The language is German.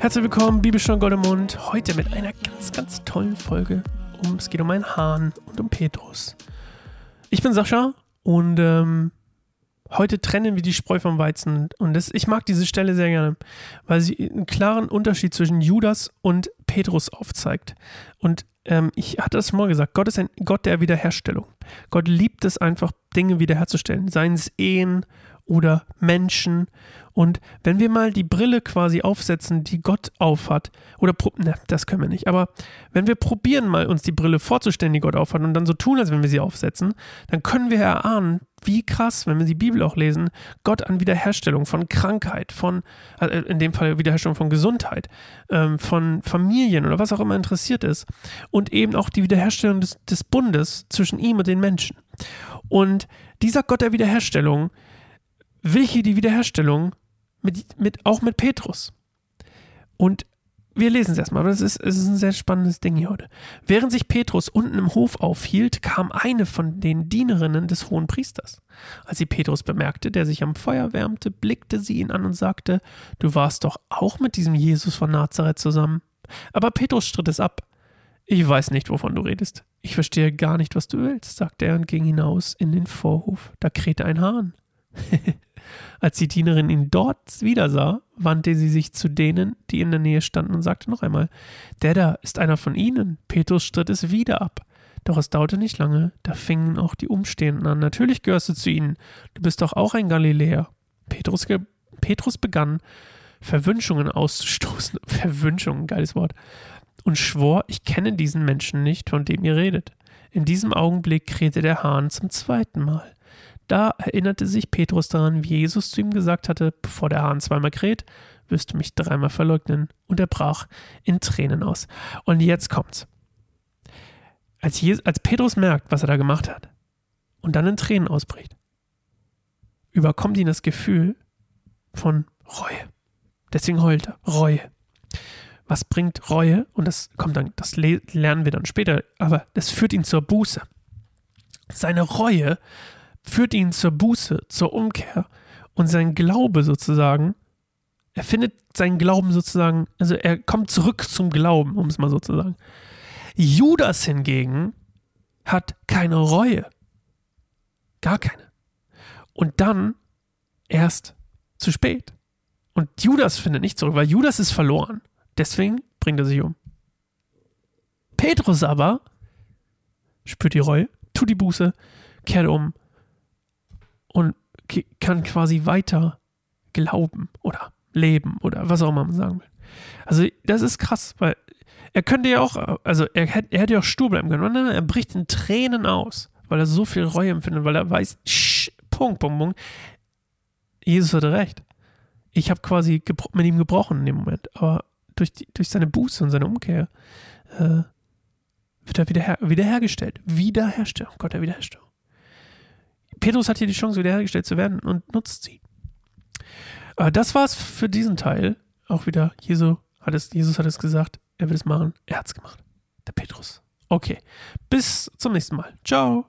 Herzlich willkommen, Bibelstunde Gold im Mund. Heute mit einer ganz, ganz tollen Folge. Um, es geht um einen Hahn und um Petrus. Ich bin Sascha und ähm, heute trennen wir die Spreu vom Weizen. Und das, ich mag diese Stelle sehr gerne, weil sie einen klaren Unterschied zwischen Judas und Petrus aufzeigt. Und ähm, ich hatte das schon mal gesagt, Gott ist ein Gott der Wiederherstellung. Gott liebt es einfach, Dinge wiederherzustellen. Seien es Ehen oder Menschen. Und wenn wir mal die Brille quasi aufsetzen, die Gott aufhat, oder ne, das können wir nicht, aber wenn wir probieren mal uns die Brille vorzustellen, die Gott aufhat, und dann so tun, als wenn wir sie aufsetzen, dann können wir erahnen, wie krass, wenn wir die Bibel auch lesen, Gott an Wiederherstellung von Krankheit, von, äh, in dem Fall Wiederherstellung von Gesundheit, ähm, von Familien oder was auch immer interessiert ist. Und eben auch die Wiederherstellung des, des Bundes zwischen ihm und den Menschen. Und dieser Gott der Wiederherstellung, will hier die Wiederherstellung mit, mit, auch mit Petrus. Und wir lesen es erstmal, aber es ist, ist ein sehr spannendes Ding hier heute. Während sich Petrus unten im Hof aufhielt, kam eine von den Dienerinnen des hohen Priesters. Als sie Petrus bemerkte, der sich am Feuer wärmte, blickte sie ihn an und sagte: Du warst doch auch mit diesem Jesus von Nazareth zusammen. Aber Petrus stritt es ab. Ich weiß nicht, wovon du redest. Ich verstehe gar nicht, was du willst, sagte er und ging hinaus in den Vorhof. Da krähte ein Hahn. Als die Dienerin ihn dort wieder sah, wandte sie sich zu denen, die in der Nähe standen, und sagte noch einmal: Der da ist einer von ihnen. Petrus stritt es wieder ab. Doch es dauerte nicht lange, da fingen auch die Umstehenden an. Natürlich gehörst du zu ihnen. Du bist doch auch ein Galiläer. Petrus, Petrus begann, Verwünschungen auszustoßen. Verwünschungen, geiles Wort. Und schwor, ich kenne diesen Menschen nicht, von dem ihr redet. In diesem Augenblick krähte der Hahn zum zweiten Mal. Da erinnerte sich Petrus daran, wie Jesus zu ihm gesagt hatte, bevor der Hahn zweimal kräht, wirst du mich dreimal verleugnen. Und er brach in Tränen aus. Und jetzt kommt's. Als, Jesus, als Petrus merkt, was er da gemacht hat, und dann in Tränen ausbricht, überkommt ihn das Gefühl von Reue. Deswegen heult er. Reue. Was bringt Reue? Und das kommt dann, das lernen wir dann später, aber das führt ihn zur Buße. Seine Reue führt ihn zur Buße, zur Umkehr und sein Glaube sozusagen, er findet seinen Glauben sozusagen, also er kommt zurück zum Glauben, um es mal so zu sagen. Judas hingegen hat keine Reue. Gar keine. Und dann erst zu spät. Und Judas findet nicht zurück, weil Judas ist verloren. Deswegen bringt er sich um. Petrus aber spürt die Reue, tut die Buße, kehrt um und kann quasi weiter glauben oder leben oder was auch immer man sagen will. Also das ist krass, weil er könnte ja auch, also er hätte, er hätte ja auch stur bleiben können. Und er bricht in Tränen aus, weil er so viel Reue empfindet, weil er weiß, sch, Punkt, Punkt, Punkt. Jesus hatte recht. Ich habe quasi mit ihm gebrochen in dem Moment, aber durch, die, durch seine Buße und seine Umkehr äh, wird er wieder wiederhergestellt. Wiederherstellung, Gott der Wiederherstellung. Petrus hat hier die Chance, wiederhergestellt zu werden und nutzt sie. Äh, das war's für diesen Teil. Auch wieder, Jesu hat es, Jesus hat es gesagt, er wird es machen. Er hat es gemacht. Der Petrus. Okay. Bis zum nächsten Mal. Ciao.